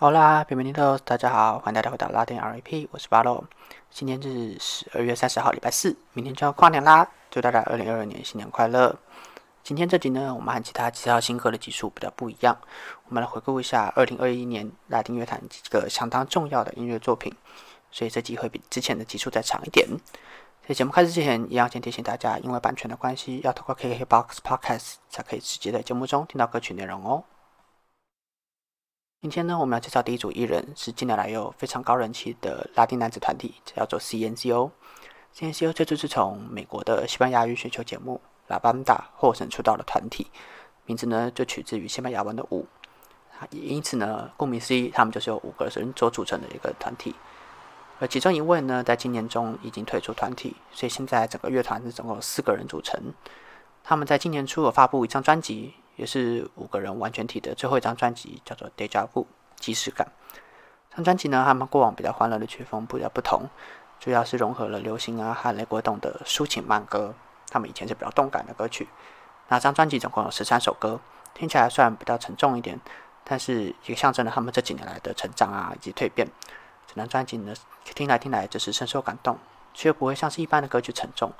好啦，平民听大家好，欢迎大家回到拉丁 RAP，我是巴洛。今天是十二月三十号，礼拜四，明天就要跨年啦，祝大家二零二二年新年快乐。今天这集呢，我们和其他几套新歌的集数比较不一样，我们来回顾一下二零二一年拉丁乐坛几个相当重要的音乐作品，所以这集会比之前的集数再长一点。在节目开始之前，一样先提醒大家，因为版权的关系，要透过 KKBOX Podcast 才可以直接在节目中听到歌曲内容哦。今天呢，我们要介绍第一组艺人，是近年来有非常高人气的拉丁男子团体，叫做 CNCO。CNCO 这就是从美国的西班牙语选秀节目《拉邦达》获胜出道的团体，名字呢就取自于西班牙文的舞。也因此呢，顾名思义，他们就是由五个人所组成的一个团体。而其中一位呢，在今年中已经退出团体，所以现在整个乐团是总共四个人组成。他们在今年初有发布一张专辑。也是五个人完全体的最后一张专辑，叫做《Deja Vu》即视感。这张专辑呢，他们过往比较欢乐的曲风比较不同，主要是融合了流行啊和雷国栋的抒情慢歌。他们以前是比较动感的歌曲。那张专辑总共有十三首歌，听起来算比较沉重一点，但是也象征了他们这几年来的成长啊以及蜕变。整张专辑呢，听来听来就是深受感动，却又不会像是一般的歌曲沉重，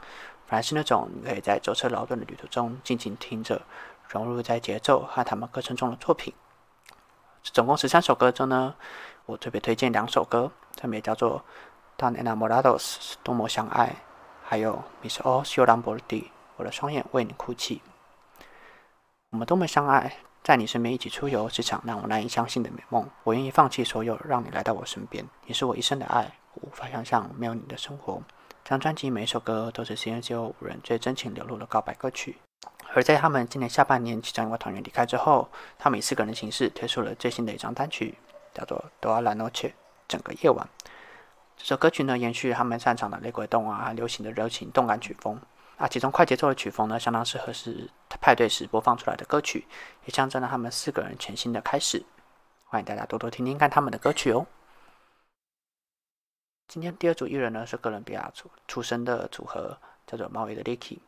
反而是那种你可以在舟车劳顿的旅途中静静听着。融入在节奏和他们歌声中的作品，总共十三首歌中呢，我特别推荐两首歌，分别叫做《Tan Enamorados》多么相爱，还有《Miss All s i o l a m b o r d i 我的双眼为你哭泣。我们多么相爱，在你身边一起出游是场让我难以相信的美梦。我愿意放弃所有，让你来到我身边。你是我一生的爱，我无法想象没有你的生活。这张专辑每一首歌都是 CNCO 五人最真情流露的告白歌曲。而在他们今年下半年其中一位团员离开之后，他们以四个人的形式推出了最新的一张单曲，叫做《多拉诺切》，整个夜晚。这首歌曲呢，延续他们擅长的雷鬼动啊、流行的热情动感曲风啊，其中快节奏的曲风呢，相当适合是派对时播放出来的歌曲，也象征了他们四个人全新的开始。欢迎大家多多听听看他们的歌曲哦。今天第二组艺人呢，是哥伦比亚出出生的组合，叫做猫尾的 Licky，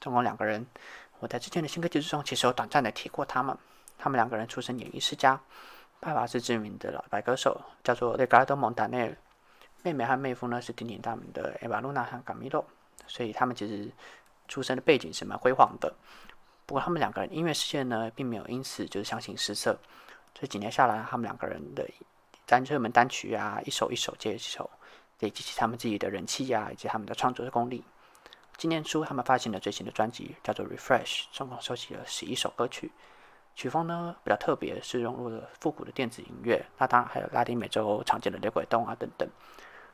总共两个人。我在之前的新歌集中其实有短暂的提过他们。他们两个人出身演艺世家，爸爸是知名的老牌歌手，叫做雷加多蒙达内尔。妹妹和妹夫呢是鼎鼎大名的艾瓦露娜和卡米洛。所以他们其实出生的背景是蛮辉煌的。不过他们两个人音乐世界呢，并没有因此就是相形失色。这几年下来，他们两个人的单热门单曲啊，一首一首接一首，累积起他们自己的人气呀，以及他们的创作的功力。今年初，他们发行了最新的专辑，叫做《Refresh》，总共收集了十一首歌曲。曲风呢比较特别，是融入了复古的电子音乐，那当然还有拉丁美洲常见的雷鬼动啊等等。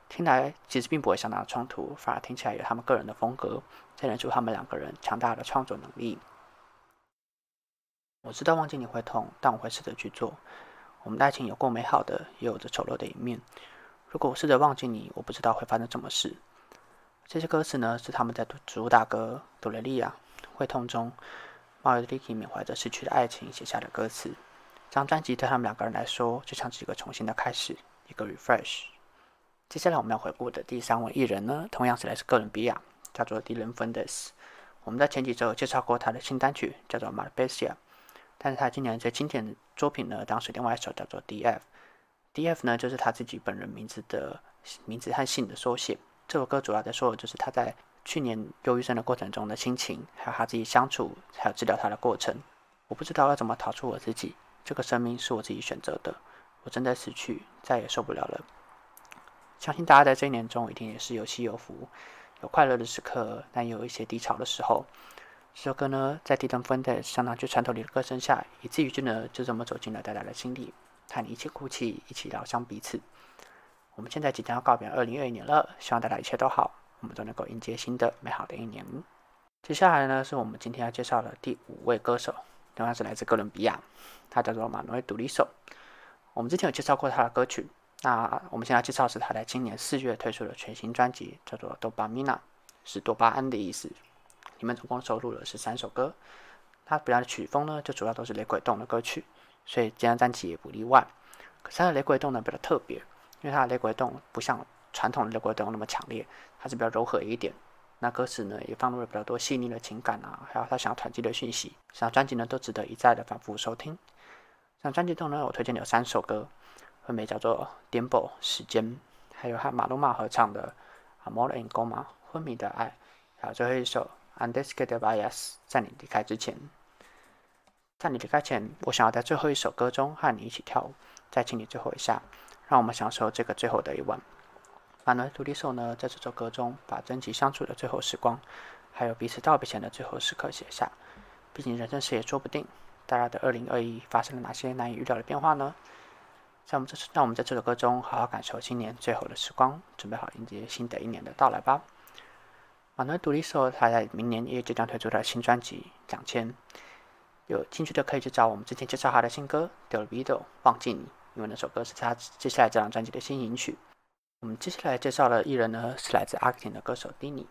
听来其实并不会相当的冲突，反而听起来有他们个人的风格，展现出他们两个人强大的创作能力。我知道忘记你会痛，但我会试着去做。我们的爱情有过美好的，也有着丑陋的一面。如果我试着忘记你，我不知道会发生什么事。这些歌词呢，是他们在主打歌《朵蕾莉亚会痛》中，马尔蒂缅怀着逝去的爱情写下的歌词。这张专辑对他们两个人来说，就像是一个重新的开始，一个 refresh。接下来我们要回顾的第三位艺人呢，同样是来自哥伦比亚，叫做 Dylan Fuentes。我们在前几周介绍过他的新单曲，叫做《Malbesia》，但是他今年最经典的作品呢，当时另外一首叫做《DF》。DF 呢，就是他自己本人名字的名字和姓的缩写。这首歌主要在说的就是他在去年忧郁症的过程中的心情，还有他自己相处，还有治疗他的过程。我不知道要怎么逃出我自己，这个生命是我自己选择的，我正在死去，再也受不了了。相信大家在这一年中一定也是有起有伏，有快乐的时刻，但也有一些低潮的时候。这首歌呢，在低等分的相当具穿透力的歌声下，以至于就呢就这么走进了大家的心里，和你一起哭泣，一起疗伤彼此。我们现在即将要告别二零二一年了，希望大家一切都好，我们都能够迎接新的美好的一年。接下来呢，是我们今天要介绍的第五位歌手，同样是来自哥伦比亚，他叫做马努埃·杜利索。我们之前有介绍过他的歌曲，那我们现在介绍是他在今年四月推出的全新专辑，叫做《多巴米娜》，是多巴胺的意思。里面总共收录了十三首歌，他比较的曲风呢，就主要都是雷鬼动的歌曲，所以这张专辑也不例外。可是他的雷鬼动呢，比较特别。因为它的雷鬼动不像传统的雷鬼动那么强烈，它是比较柔和一点。那歌词呢也放入了比较多细腻的情感啊，还有他想要传递的讯息。这张专辑呢都值得一再的反复收听。这张专辑中呢，我推荐有三首歌，分别叫做《颠簸时间》，还有和马鲁马合唱的《Amor en Goma》昏迷的爱，还有最后一首《Andes que te vayas》在你离开之前。在你离开前，我想要在最后一首歌中和你一起跳舞，再亲你最后一下，让我们享受这个最后的一晚。马努埃·杜利索呢，在这首歌中把珍惜相处的最后时光，还有彼此道别前的最后时刻写下。毕竟人生事也说不定，大家的二零二一发生了哪些难以预料的变化呢？在我们这次，让我们在这首歌中好好感受今年最后的时光，准备好迎接新的一年的到来吧。马努埃·杜利索他在明年也即将推出的新专辑《两千》。有兴趣的可以去找我们之前介绍他的新歌《Del Vido》，忘记你，因为那首歌是他接下来这张专辑的新引曲。我们接下来介绍的艺人呢，是来自阿根廷的歌手 Dini。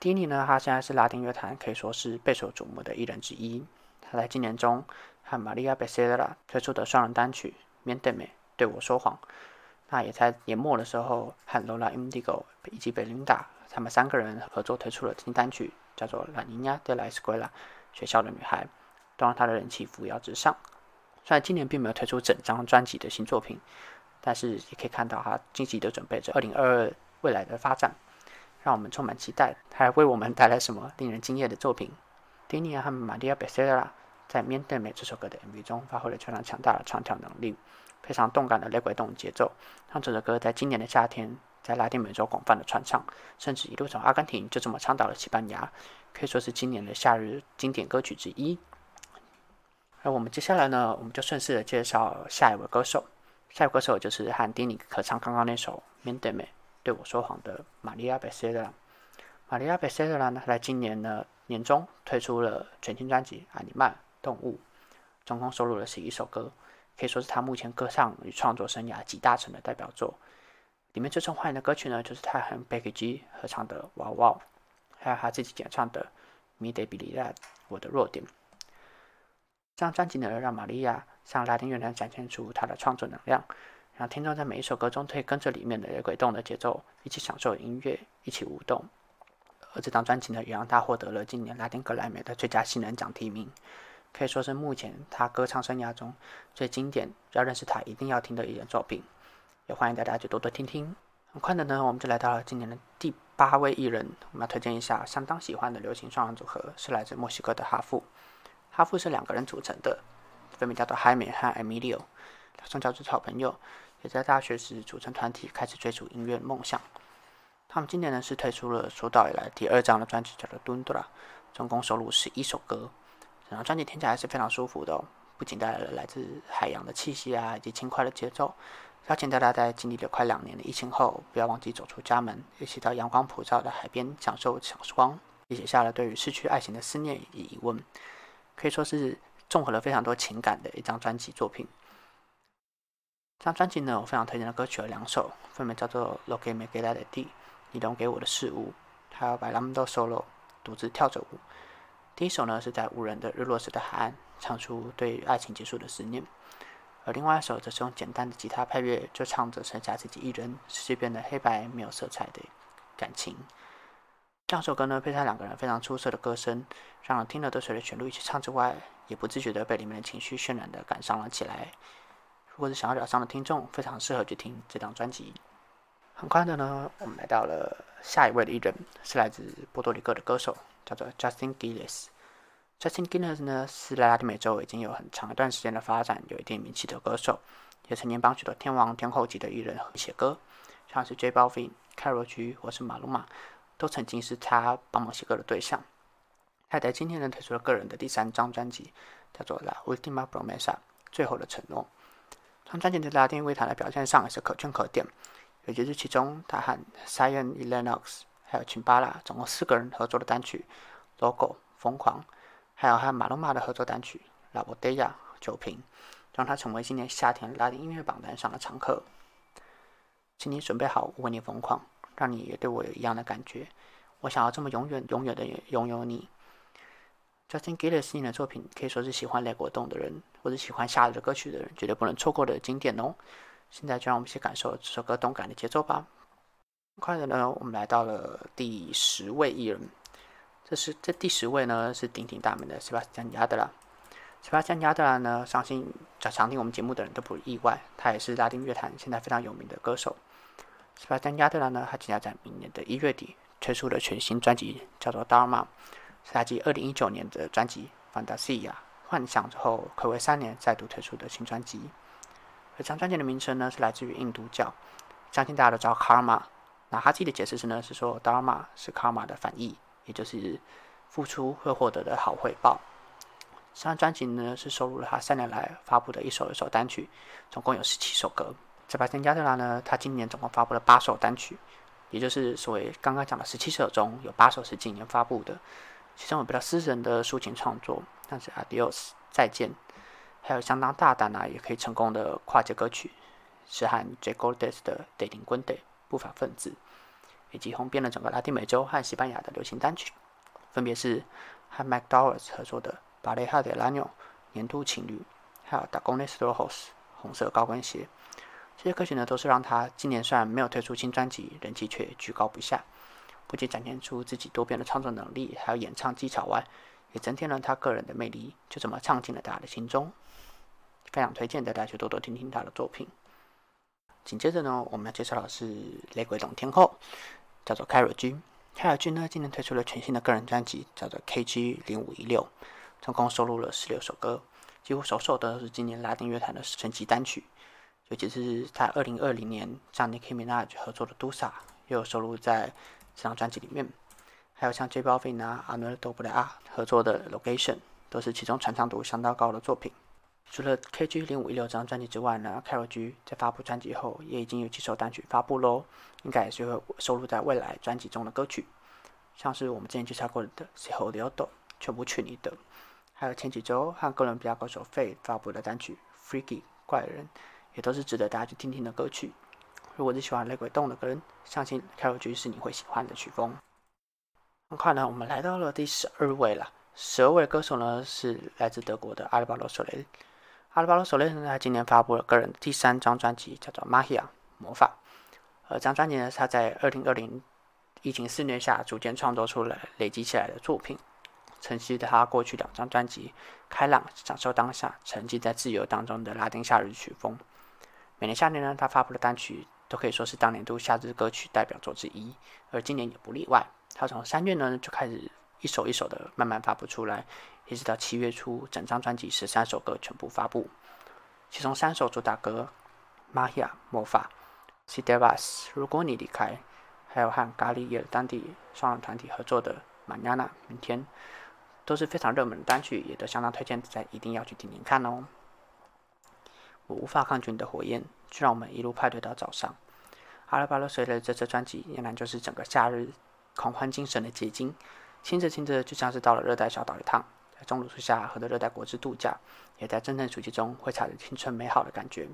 Dini 呢，他现在是拉丁乐坛可以说是备受瞩目的艺人之一。他在今年中和 Maria Becerra 推出的双人单曲《Miente Me》对我说谎，那也在年末的时候和 Lola Indigo 以及 Belinda 他们三个人合作推出了新单曲，叫做《La Niña de la Escuela》学校的女孩。都让他的人气扶摇直上。虽然今年并没有推出整张专辑的新作品，但是也可以看到他积极的准备着二零二二未来的发展，让我们充满期待。他还为我们带来什么令人惊艳的作品？迪尼亚和玛利亚·贝塞拉在《面对美》这首歌的 MV 中发挥了非常强大的唱跳能力，非常动感的雷鬼动节奏，让这首歌在今年的夏天在拉丁美洲广泛的传唱，甚至一路从阿根廷就这么唱到了西班牙，可以说是今年的夏日经典歌曲之一。那我们接下来呢，我们就顺势的介绍下一位歌手。下一位歌手就是和丁尼合唱刚刚那首《面对面》对我说谎的玛利亚·贝塞拉。玛利亚·贝塞拉呢，在今年呢年中推出了全新专辑《阿尼曼动物》，总共收录了十一首歌，可以说是他目前歌唱与创作生涯集大成的代表作。里面最受欢迎的歌曲呢，就是他和贝克基合唱的《Wow Wow》，还有他自己演唱的《米德比利亚》，我的弱点。这张专辑呢，让玛利亚向拉丁乐坛展现出她的创作能量，让听众在每一首歌中可以跟着里面的鬼动的节奏一起享受音乐，一起舞动。而这张专辑呢，也让他获得了今年拉丁格莱美的最佳新人奖提名，可以说是目前他歌唱生涯中最经典、要认识他一定要听的一件作品。也欢迎大家去多多听听。很快的呢，我们就来到了今年的第八位艺人，我们要推荐一下相当喜欢的流行双人组合，是来自墨西哥的哈夫。哈夫是两个人组成的，分别叫做海美和 Emilio，从小就是好朋友，也在大学时组成团体，开始追逐音乐梦想。他们今年呢是推出了出道以来第二张的专辑，叫做《d u n d r a 总共收录十一首歌。整张专辑听起来是非常舒服的，哦不仅带来了来自海洋的气息啊，以及轻快的节奏。邀请大家在经历了快两年的疫情后，不要忘记走出家门，一起到阳光普照的海边享受小时光，也写下了对于失去爱情的思念与疑问。可以说是综合了非常多情感的一张专辑作品。这张专辑呢，我非常推荐的歌曲有两首，分别叫做《Lo que me queda de ti》，你留给我的事物，还有《Bailando Solo》，独自跳着舞。第一首呢是在无人的日落时的海岸，唱出对爱情结束的思念；而另外一首则是用简单的吉他配乐，就唱着剩下自己一人，世界变得黑白没有色彩的感情。这首歌呢，配上两个人非常出色的歌声，让人听了都随着旋律一起唱之外，也不自觉的被里面的情绪渲染的感伤了起来。如果是想要疗伤的听众，非常适合去听这张专辑。很快的呢，我们来到了下一位的艺人，是来自波多黎各的歌手，叫做 Justin Gilles。Justin Gilles 呢，是在拉丁美洲已经有很长一段时间的发展，有一定名气的歌手，也曾经帮许多天王天后级的艺人写歌，像是 J Balvin、凯罗居或是马龙马。都曾经是他帮忙写歌的对象。他在今天呢推出了个人的第三张专辑，叫做《La Ultima Promesa》最后的承诺。这张专辑在拉丁乐坛的表现上也是可圈可点，尤其是其中他和 Sion e l e n o x 还有群巴拉总共四个人合作的单曲《Logo》疯狂，还有和马龙马的合作单曲《La Botella》酒瓶，让他成为今年夏天拉丁音乐榜单上的常客。请你准备好，为你疯狂。让你也对我有一样的感觉。我想要这么永远、永远的拥有你。Justin Gilles 的作品可以说是喜欢雷果冻的人，或者喜欢夏日歌曲的人绝对不能错过的经典哦。现在就让我们一起感受这首歌动感的节奏吧。很快的呢，我们来到了第十位艺人。这是这第十位呢是鼎鼎大名的 Sebastian Yatra。斯巴加亚德拉呢，相信常听我们节目的人都不意外，他也是拉丁乐坛现在非常有名的歌手。斯巴加亚德拉呢，他即将在明年的一月底推出了全新专辑，叫做《Dharma》，是他继二零一九年的专辑《Fantasia》幻想之后，暌违三年再度推出的新专辑。而这张专辑的名称呢，是来自于印度教，相信大家都知道 Karma。那他自己的解释是呢，是说 Dharma 是 Karma 的反义，也就是付出会获得的好回报。这张专辑呢是收录了他三年来发布的一首一首单曲，总共有十七首歌。在巴森加特拉呢，他今年总共发布了八首单曲，也就是所谓刚刚讲的十七首中有八首是今年发布的。其中有比较私人的抒情创作，像是 Adios 再见，还有相当大胆啊也可以成功的跨界歌曲，是和 J Goldes 的 Dating Gunde 不法分子，以及红遍了整个拉丁美洲和西班牙的流行单曲，分别是和 Mac Dowers 合作的。巴雷哈德拉纽年度情侣，还有达贡内斯罗霍斯红色高跟鞋，这些歌曲呢，都是让他今年虽然没有推出新专辑，人气却居高不下。不仅展现出自己多变的创作能力，还有演唱技巧外，也增添了他个人的魅力，就这么唱进了大家的心中。非常推荐大家去多多听听他的作品。紧接着呢，我们要介绍的是雷鬼懂天后，叫做凯尔君。凯尔君呢，今年推出了全新的个人专辑，叫做 KG 零五一六。总共收录了十六首歌，几乎首首都是今年拉丁乐坛的神级单曲。尤其是他二零二零年像 Nicki Minaj 合作的《Dusa，》，又收录在这张专辑里面。还有像 J Balvin 啊、阿诺多布莱啊合作的《Location》，都是其中传唱度相当高的作品。除了 KG 零五一六这张专辑之外呢，Carol G 在发布专辑后，也已经有几首单曲发布喽，应该也是会收录在未来专辑中的歌曲。像是我们之前介绍过的《s e h o l i o d o 全部去你的。还有前几周和哥伦比亚歌手费发布的单曲《Freaky 怪人》，也都是值得大家去听听的歌曲。如果是喜欢雷鬼动的歌人，相信 Carol G 是你会喜欢的曲风。很快呢，我们来到了第十二位了。十二位歌手呢是来自德国的阿尔巴罗·索雷。阿尔巴罗·索雷呢，他今年发布了个人第三张专辑，叫做《Magia 魔法》。而这张专辑呢，他在二零二零疫情肆虐下逐渐创作出来、累积起来的作品。承袭他过去两张专辑《开朗享受当下》沉浸在自由当中的拉丁夏日曲风。每年夏天呢，他发布的单曲都可以说是当年度夏日歌曲代表作之一，而今年也不例外。他从三月呢就开始一首一首的慢慢发布出来，一直到七月初，整张专辑十三首歌全部发布。其中三首主打歌《Magia》魔法，《Si Devas》如果你离开，还有和咖喱叶当地双人团体合作的《马亚娜》明天。都是非常热门的单曲，也都相当推荐，大家一定要去听听看哦。我无法抗拒你的火焰，就让我们一路派对到早上。阿拉巴罗随的这张专辑，俨然就是整个夏日狂欢精神的结晶。听着听着，就像是到了热带小岛一趟，在棕榈树下喝着热带果汁度假，也在真正暑期中挥洒着青春美好的感觉。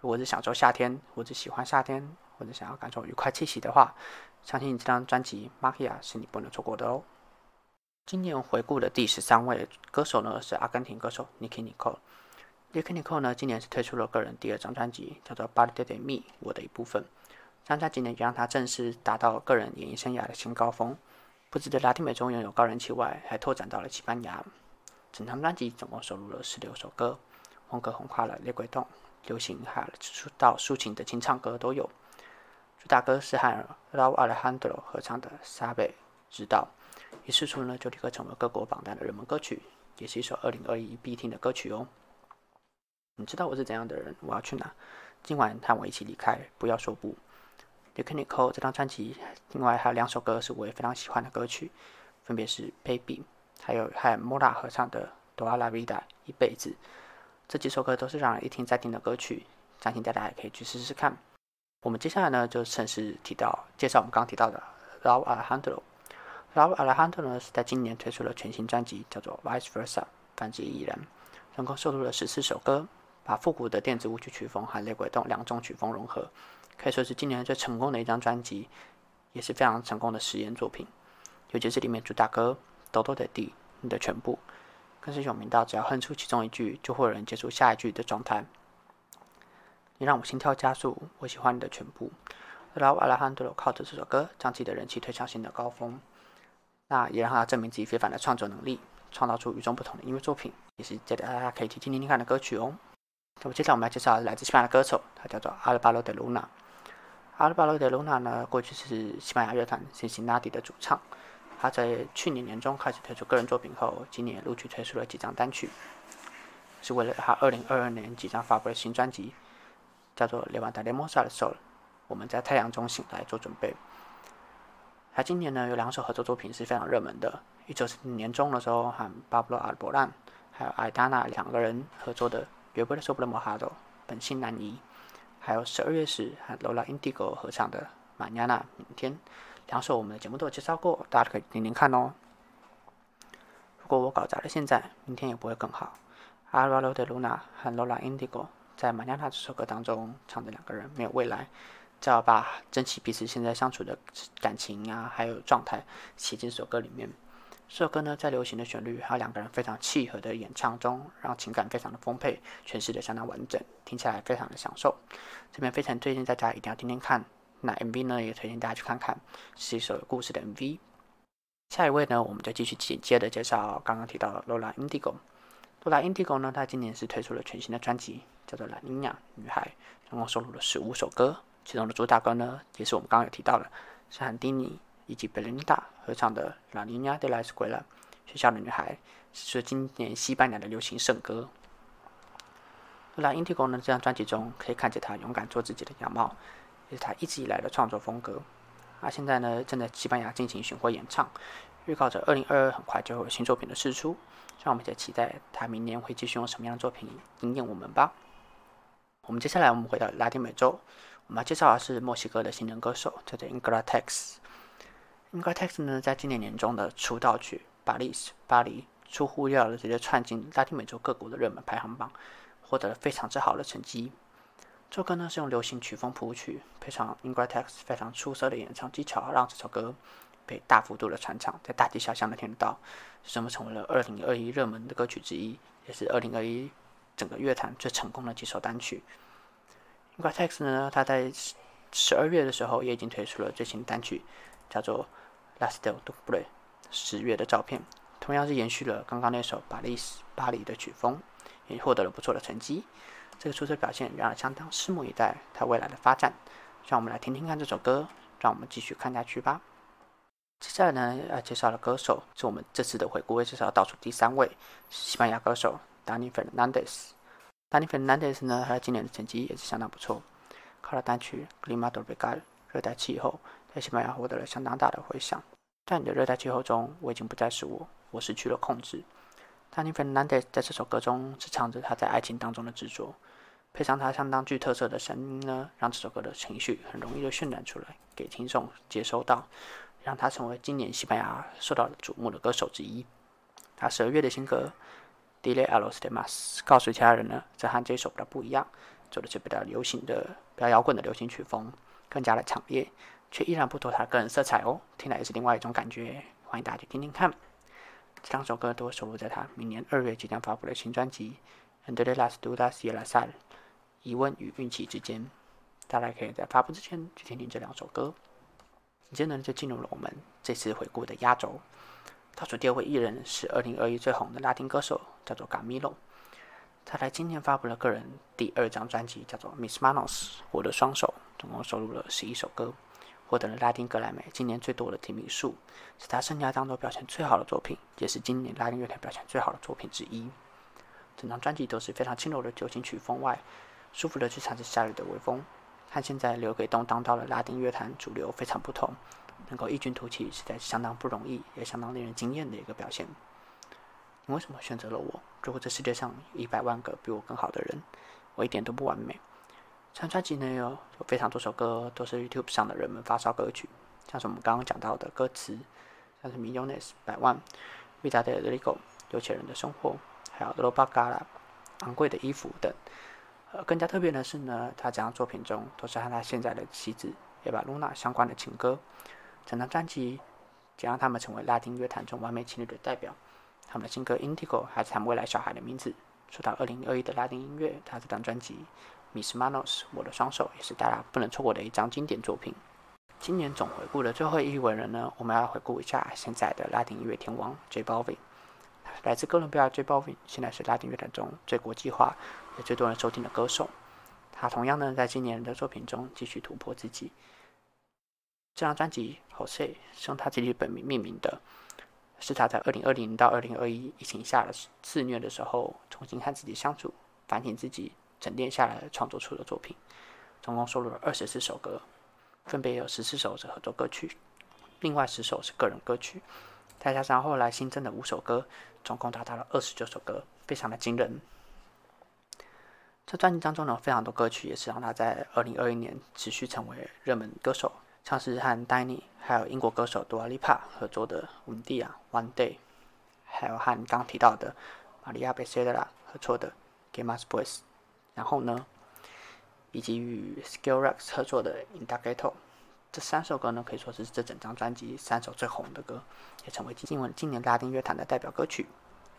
如果是享受夏天，或者喜欢夏天，或者想要感受愉快气息的话，相信这张专辑《Magia》是你不能错过的哦。今年回顾的第十三位歌手呢，是阿根廷歌手 Niki Nicole。Nicky Nicole 呢，今年是推出了个人第二张专辑，叫做《Body de Me》，我的一部分。这张专辑呢，也让他正式达到个人演艺生涯的新高峰。不止在拉丁美洲拥有高人气外，还拓展到了西班牙。整张专辑总共收录了十六首歌，风格横跨了雷鬼动、流行还有到抒情的清唱歌都有。主打歌是和 Raul Alejandro 合唱的《沙贝知道》。一试出呢，就立刻成为各国榜单的热门歌曲，也是一首二零二一必听的歌曲哦。你知道我是怎样的人？我要去哪？今晚和我一起离开，不要说不。《The c a n i c o 这张专辑，另外还有两首歌是我也非常喜欢的歌曲，分别是《Baby》，还有和 Mora 合唱的《Doa la Vida》一辈子。这几首歌都是让人一听再听的歌曲，相信大家也可以去试试看。我们接下来呢，就正式提到介绍我们刚提到的 Raul Alejandro。Raul Alejandro 呢是在今年推出了全新专辑，叫做《Vice Versa》，反之亦然，总共收录了十四首歌，把复古的电子舞曲曲风和雷鬼动两种曲风融合，可以说是今年最成功的一张专辑，也是非常成功的实验作品。尤其是里面主打歌《抖抖的地》，你的全部，更是有名到只要哼出其中一句，就会有人接出下一句的状态。你让我心跳加速，我喜欢你的全部。Raul Alejandro 靠着这首歌，将自己的人气推向新的高峰。那也让他证明自己非凡的创作能力，创造出与众不同的音乐作品，也是值得大家可以去听听看的歌曲哦。那么接下来我们要介绍来自西班牙的歌手，他叫做阿尔巴罗德卢纳。阿尔巴罗德卢纳呢，过去是西班牙乐团 Cincinnati 的主唱。他在去年年中开始推出个人作品后，今年陆续推出了几张单曲，是为了他2022年即将发布的新专辑，叫做《Levantademos al Sol》，我们在太阳中醒来做准备。他今年呢有两首合作作品是非常热门的，一首是年中的时候和巴布罗·阿尔伯兰还有艾达娜两个人合作的《约会的时候不能莫哈多》，本性难移，还有十二月时和 Lola Indigo 合唱的《玛尼亚娜》，明天。两首我们的节目都有介绍过，大家可以听听看哦。如果我搞砸了，现在明天也不会更好。阿拉罗德露娜和罗拉印第戈在《玛尼亚娜》这首歌当中唱的两个人没有未来，只要把珍惜彼此现在相处的感情啊，还有状态写进这首歌里面。这首歌呢，在流行的旋律还有两个人非常契合的演唱中，让情感非常的丰沛，诠释的相当完整，听起来非常的享受。这边非常推荐大家一定要听听看。那 MV 呢，也推荐大家去看看，是一首有故事的 MV。下一位呢，我们就继续紧接着介绍刚刚提到的 Lola Indigo。Lola Indigo 呢，她今年是推出了全新的专辑，叫做《La Niña 女孩》，总共收录了十五首歌，其中的主打歌呢，也是我们刚刚有提到的，是和迪尼以及 Belinda 合唱的《La Niña de la Escuela》，学校的女孩，是今年西班牙的流行圣歌。La Indigo 呢，这张专辑中可以看见她勇敢做自己的样貌。也是他一直以来的创作风格。啊，现在呢正在西班牙进行巡回演唱，预告着二零二二很快就会有新作品的释出。让我们再期待他明年会继续用什么样的作品惊艳我们吧。我们接下来我们回到拉丁美洲，我们要介绍的是墨西哥的新人歌手，叫做 Ingratex。Ingratex 呢在今年年中的出道曲《巴黎》巴黎出乎意料的直接窜进拉丁美洲各国的热门排行榜，获得了非常之好的成绩。这首歌呢是用流行曲风谱曲，配上 Ingratex 非常出色的演唱技巧，让这首歌被大幅度的传唱，在大街小巷都听得到，使我们成为了2021热门的歌曲之一，也是2021整个乐坛最成功的几首单曲。Ingratex 呢，他在十二月的时候也已经推出了最新单曲，叫做《Last Day of b r a y 十月的照片，同样是延续了刚刚那首《巴黎》巴黎的曲风，也获得了不错的成绩。这个出色表现让人相当拭目以待，他未来的发展。让我们来听听看这首歌，让我们继续看下去吧。接下来呢，要介绍的歌手是我们这次的回顾会介绍倒数第三位，西班牙歌手 Dani Fernandez。Dani Fernandez 呢，他今年的成绩也是相当不错，靠了单曲《Clima Tropical》热带气候，在西班牙获得了相当大的回响。在你的热带气候中，我已经不再是我，我失去了控制。Dani Fernandez 在这首歌中是唱着他在爱情当中的执着。配上他相当具特色的声音呢，让这首歌的情绪很容易就渲染出来，给听众接收到，让他成为今年西班牙受到瞩目的歌手之一。他十二月的新歌《Dile a los demás》告诉其他人呢，这和这首比较不一样，走的是比较流行的、比较摇滚的流行曲风，更加的强烈，却依然不脱他个人色彩哦，听来也是另外一种感觉。欢迎大家去听听看，这两首歌都收录在他明年二月即将发布的新专辑《Entre Last dudas y el azar》。疑问与运气之间，大家可以在发布之前去听听这两首歌。接着呢，就进入了我们这次回顾的压轴。倒数第二位艺人是二零二一最红的拉丁歌手，叫做 Gamilo。他在今年发布了个人第二张专辑，叫做《Mis Manos》，我的双手，总共收录了十一首歌，获得了拉丁格莱美今年最多的提名数，是他生涯当中表现最好的作品，也是今年拉丁乐坛表现最好的作品之一。整张专辑都是非常轻柔的流行曲风外。舒服的去尝试夏日的微风，和现在留给动荡到了拉丁乐坛主流非常不同，能够异军突起，实在是相当不容易，也相当令人惊艳的一个表现。你为什么选择了我？如果这世界上有一百万个比我更好的人，我一点都不完美。这张专辑呢有有非常多首歌都是 YouTube 上的人们发烧歌曲，像是我们刚刚讲到的歌词，像是 Millones 百万，Vida de Rico 有钱人的生活，还有 Roba Gala 昂贵的衣服等。呃，更加特别的是呢，他这张作品中都是和他现在的妻子也把露娜相关的情歌。整张专辑将让他们成为拉丁乐坛中完美情侣的代表。他们的新歌《Indigo》还是他们未来小孩的名字。说到二零二一的拉丁音乐，他这张专辑《Miss Manos》我的双手也是大家不能错过的一张经典作品。今年总回顾的最后一位人呢，我们要回顾一下现在的拉丁音乐天王 J Balvin。来自哥伦比亚 J Balvin，现在是拉丁乐坛中最国际化也最多人收听的歌手。他同样呢，在今年的作品中继续突破自己。这张专辑《Jose》是用他自己本名命名的，是他在二零二零到二零二一疫情下的肆虐的时候，重新和自己相处、反省自己、沉淀下来创作出的作品。总共收录了二十四首歌，分别有十四首是合作歌曲，另外十首是个人歌曲，再加上后来新增的五首歌，总共达到了二十九首歌，非常的惊人。这专辑当中呢，非常多歌曲也是让他在二零二一年持续成为热门歌手，像是和 Danny 还有英国歌手 Dua Lipa 合作的《稳地啊 One Day》，还有和刚提到的玛利亚贝塞德拉合作的《Game Us Boys》，然后呢，以及与 Skill Rex 合作的《Indagato》，这三首歌呢可以说是这整张专辑三首最红的歌，也成为今今年拉丁乐坛的代表歌曲。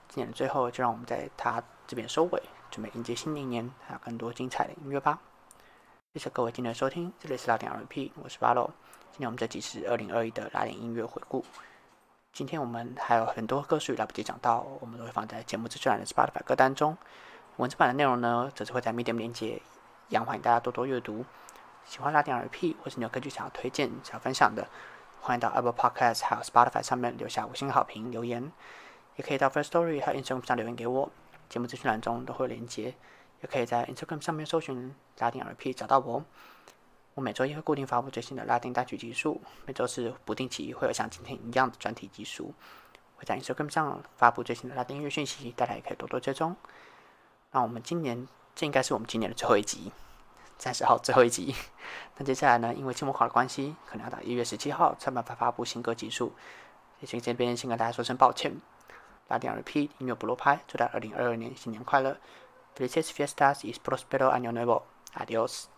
今年的最后，就让我们在他这边收尾。准备迎接新的一年，还有更多精彩的音乐吧！谢谢各位今天的收听，这里是拉丁 RP，我是巴洛。今天我们这集是二零二一的拉丁音乐回顾。今天我们还有很多歌曲来不及讲到，我们都会放在节目资讯栏的 Spotify 歌单中。文字版的内容呢，则是会在 Medium 连接，一样欢迎大家多多阅读。喜欢拉丁 RP 或是你有歌曲想要推荐、想要分享的，欢迎到 Apple Podcast 还有 Spotify 上面留下五星好评留言，也可以到 First Story 还有 Instagram 上留言给我。节目资讯栏中都会有连接，也可以在 Instagram 上面搜寻拉丁 RP 找到我。我每周一会固定发布最新的拉丁单曲集数，每周四不定期会有像今天一样的专题集数。会在 Instagram 上发布最新的拉丁音乐讯息，大家也可以多多追踪。那我们今年这应该是我们今年的最后一集，三十号最后一集。那接下来呢，因为期末考的关系，可能要到一月十七号才办法发布新歌集数，也请这边先跟大家说声抱歉。拉丁 RP 音乐不落拍，祝大家二零二二年新年快乐！Felices fiestas y prospero año nuevo. Adiós.